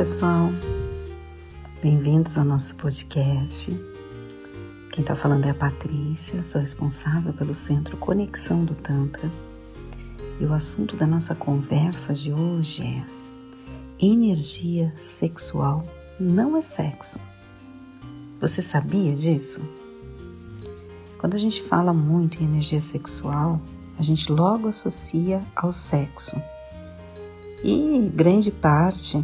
pessoal, bem-vindos ao nosso podcast. Quem está falando é a Patrícia, sou responsável pelo Centro Conexão do Tantra. E o assunto da nossa conversa de hoje é: energia sexual não é sexo. Você sabia disso? Quando a gente fala muito em energia sexual, a gente logo associa ao sexo. E grande parte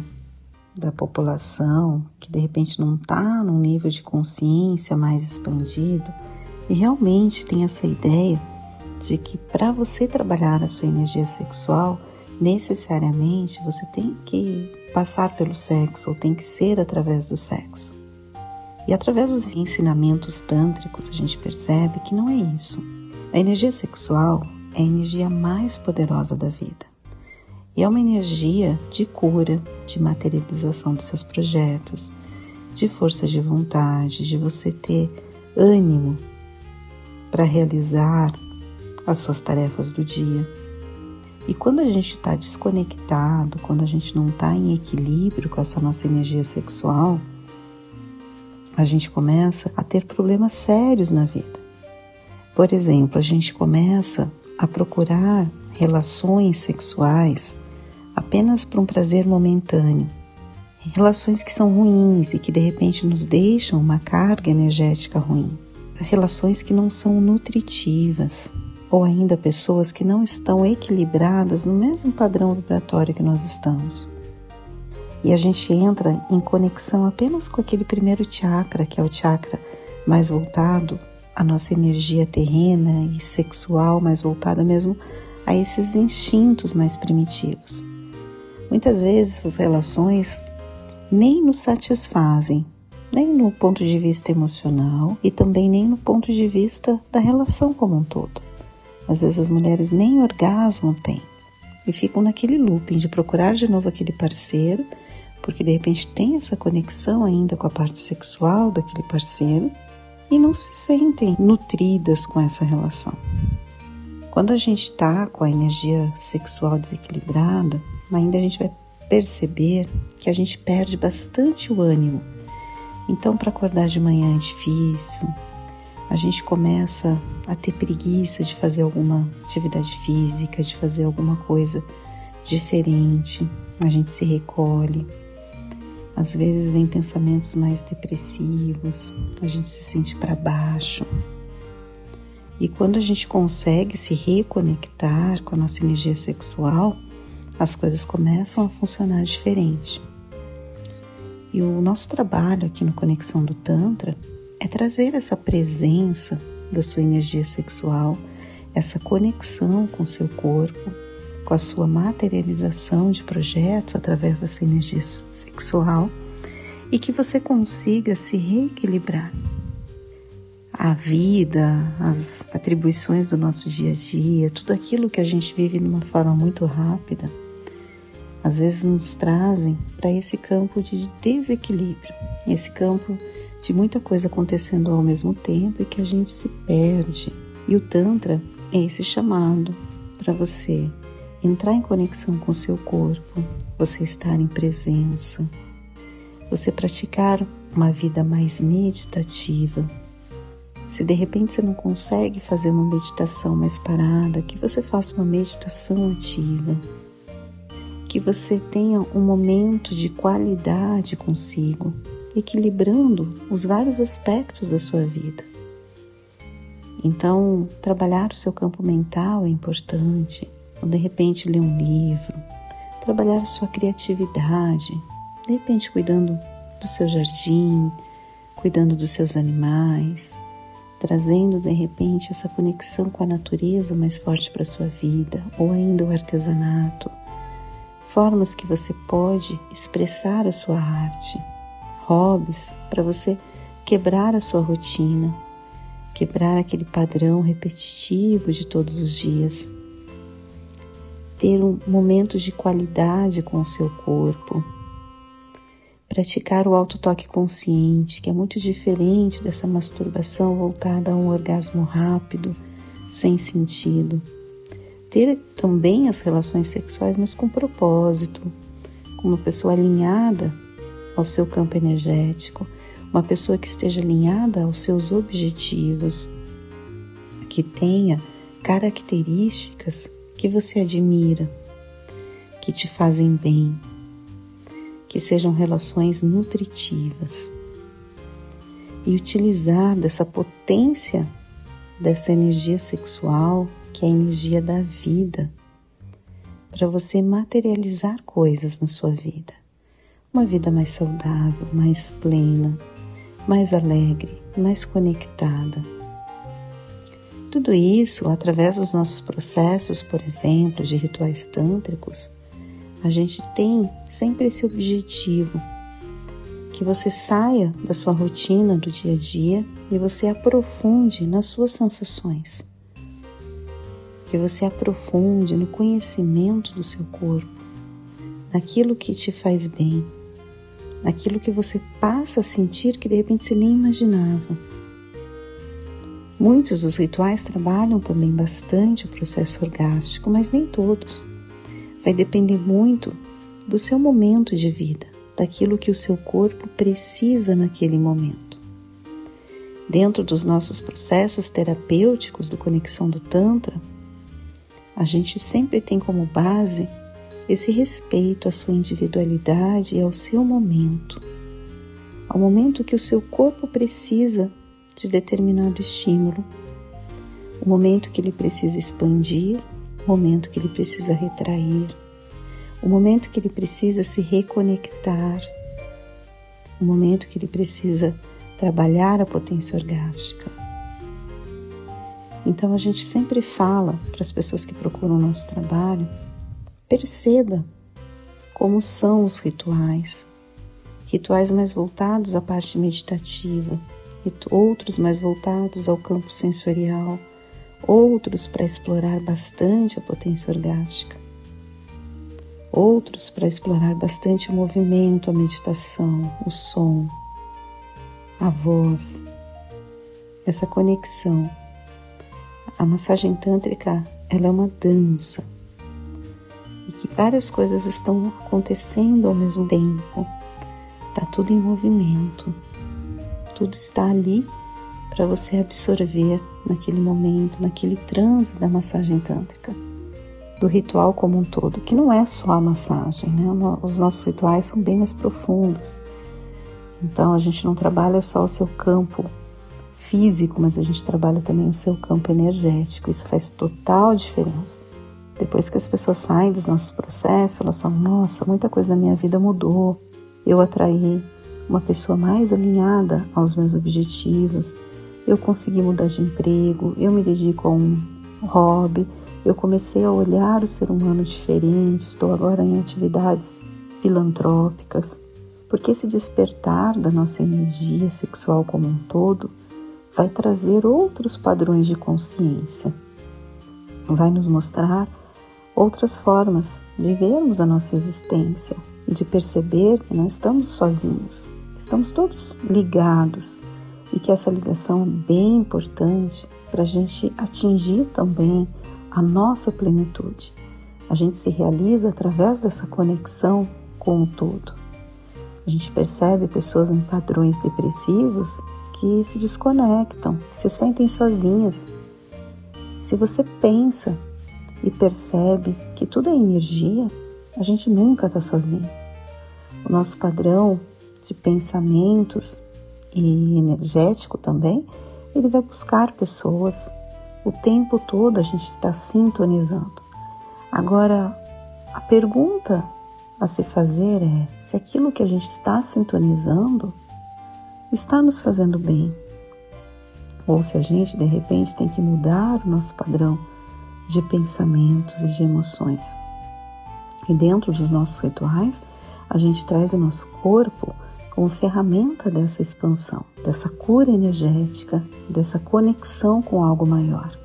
da população que de repente não está num nível de consciência mais expandido e realmente tem essa ideia de que para você trabalhar a sua energia sexual, necessariamente você tem que passar pelo sexo ou tem que ser através do sexo. E através dos ensinamentos tântricos a gente percebe que não é isso. A energia sexual é a energia mais poderosa da vida. E é uma energia de cura, de materialização dos seus projetos, de força de vontade, de você ter ânimo para realizar as suas tarefas do dia. E quando a gente está desconectado, quando a gente não está em equilíbrio com essa nossa energia sexual, a gente começa a ter problemas sérios na vida. Por exemplo, a gente começa a procurar relações sexuais apenas para um prazer momentâneo. Relações que são ruins e que de repente nos deixam uma carga energética ruim. Relações que não são nutritivas, ou ainda pessoas que não estão equilibradas no mesmo padrão vibratório que nós estamos. E a gente entra em conexão apenas com aquele primeiro chakra, que é o chakra mais voltado à nossa energia terrena e sexual, mais voltada mesmo a esses instintos mais primitivos. Muitas vezes as relações nem nos satisfazem, nem no ponto de vista emocional e também nem no ponto de vista da relação como um todo. Às vezes as mulheres nem orgasmo têm e ficam naquele looping de procurar de novo aquele parceiro, porque de repente tem essa conexão ainda com a parte sexual daquele parceiro e não se sentem nutridas com essa relação. Quando a gente está com a energia sexual desequilibrada, ainda a gente vai perceber que a gente perde bastante o ânimo. Então, para acordar de manhã é difícil, a gente começa a ter preguiça de fazer alguma atividade física, de fazer alguma coisa diferente, a gente se recolhe. Às vezes vem pensamentos mais depressivos, a gente se sente para baixo. E quando a gente consegue se reconectar com a nossa energia sexual, as coisas começam a funcionar diferente. E o nosso trabalho aqui no Conexão do Tantra é trazer essa presença da sua energia sexual, essa conexão com o seu corpo, com a sua materialização de projetos através dessa energia sexual e que você consiga se reequilibrar. A vida, as atribuições do nosso dia a dia, tudo aquilo que a gente vive de uma forma muito rápida, às vezes nos trazem para esse campo de desequilíbrio, esse campo de muita coisa acontecendo ao mesmo tempo e que a gente se perde. E o Tantra é esse chamado para você entrar em conexão com seu corpo, você estar em presença, você praticar uma vida mais meditativa. Se de repente você não consegue fazer uma meditação mais parada, que você faça uma meditação ativa que você tenha um momento de qualidade consigo, equilibrando os vários aspectos da sua vida. Então, trabalhar o seu campo mental é importante, ou de repente ler um livro, trabalhar a sua criatividade, de repente cuidando do seu jardim, cuidando dos seus animais, trazendo de repente essa conexão com a natureza mais forte para a sua vida, ou ainda o artesanato formas que você pode expressar a sua arte, hobbies para você quebrar a sua rotina, quebrar aquele padrão repetitivo de todos os dias, ter um momento de qualidade com o seu corpo, praticar o autotoque consciente, que é muito diferente dessa masturbação voltada a um orgasmo rápido, sem sentido ter também as relações sexuais, mas com propósito, com uma pessoa alinhada ao seu campo energético, uma pessoa que esteja alinhada aos seus objetivos, que tenha características que você admira, que te fazem bem, que sejam relações nutritivas. E utilizar dessa potência, dessa energia sexual, que é a energia da vida, para você materializar coisas na sua vida. Uma vida mais saudável, mais plena, mais alegre, mais conectada. Tudo isso, através dos nossos processos, por exemplo, de rituais tântricos, a gente tem sempre esse objetivo que você saia da sua rotina do dia a dia e você aprofunde nas suas sensações. Que você aprofunde no conhecimento do seu corpo, naquilo que te faz bem, naquilo que você passa a sentir que de repente você nem imaginava. Muitos dos rituais trabalham também bastante o processo orgástico, mas nem todos. Vai depender muito do seu momento de vida, daquilo que o seu corpo precisa naquele momento. Dentro dos nossos processos terapêuticos do Conexão do Tantra, a gente sempre tem como base esse respeito à sua individualidade e ao seu momento, ao momento que o seu corpo precisa de determinado estímulo, o momento que ele precisa expandir, o momento que ele precisa retrair, o momento que ele precisa se reconectar, o momento que ele precisa trabalhar a potência orgástica. Então a gente sempre fala para as pessoas que procuram o nosso trabalho Perceba como são os rituais. Rituais mais voltados à parte meditativa, outros mais voltados ao campo sensorial, outros para explorar bastante a potência orgástica, outros para explorar bastante o movimento, a meditação, o som, a voz, essa conexão. A massagem tântrica ela é uma dança e que várias coisas estão acontecendo ao mesmo tempo. Está tudo em movimento, tudo está ali para você absorver naquele momento, naquele transe da massagem tântrica, do ritual como um todo, que não é só a massagem, né? Os nossos rituais são bem mais profundos. Então a gente não trabalha só o seu campo físico, mas a gente trabalha também o seu campo energético. Isso faz total diferença. Depois que as pessoas saem dos nossos processos, elas falam: Nossa, muita coisa na minha vida mudou. Eu atraí uma pessoa mais alinhada aos meus objetivos. Eu consegui mudar de emprego. Eu me dedico a um hobby. Eu comecei a olhar o ser humano diferente. Estou agora em atividades filantrópicas. Porque esse despertar da nossa energia sexual como um todo vai trazer outros padrões de consciência. Vai nos mostrar outras formas de vermos a nossa existência e de perceber que não estamos sozinhos, estamos todos ligados e que essa ligação é bem importante para a gente atingir também a nossa plenitude. A gente se realiza através dessa conexão com o todo. A gente percebe pessoas em padrões depressivos que se desconectam, que se sentem sozinhas. Se você pensa e percebe que tudo é energia, a gente nunca está sozinho. O nosso padrão de pensamentos e energético também, ele vai buscar pessoas. O tempo todo a gente está sintonizando. Agora, a pergunta a se fazer é se aquilo que a gente está sintonizando está nos fazendo bem. Ou se a gente de repente tem que mudar o nosso padrão de pensamentos e de emoções. E dentro dos nossos rituais, a gente traz o nosso corpo como ferramenta dessa expansão, dessa cura energética, dessa conexão com algo maior.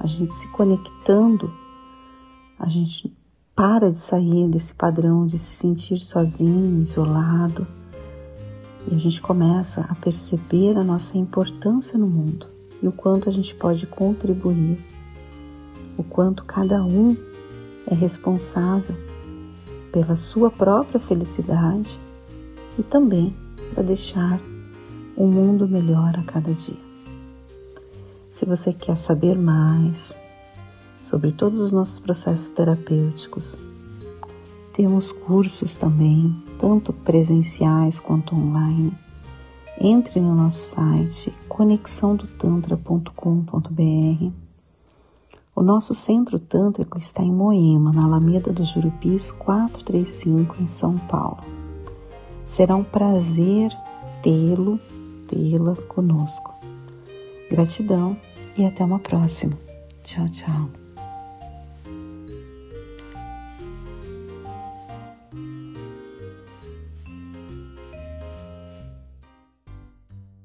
A gente se conectando, a gente para de sair desse padrão de se sentir sozinho, isolado, e a gente começa a perceber a nossa importância no mundo e o quanto a gente pode contribuir o quanto cada um é responsável pela sua própria felicidade e também para deixar um mundo melhor a cada dia. Se você quer saber mais sobre todos os nossos processos terapêuticos, temos cursos também, tanto presenciais quanto online. Entre no nosso site conexãodotantra.com.br. O nosso centro tântrico está em Moema, na Alameda dos Jurupis 435, em São Paulo. Será um prazer tê-lo, tê-la conosco. Gratidão e até uma próxima. Tchau, tchau.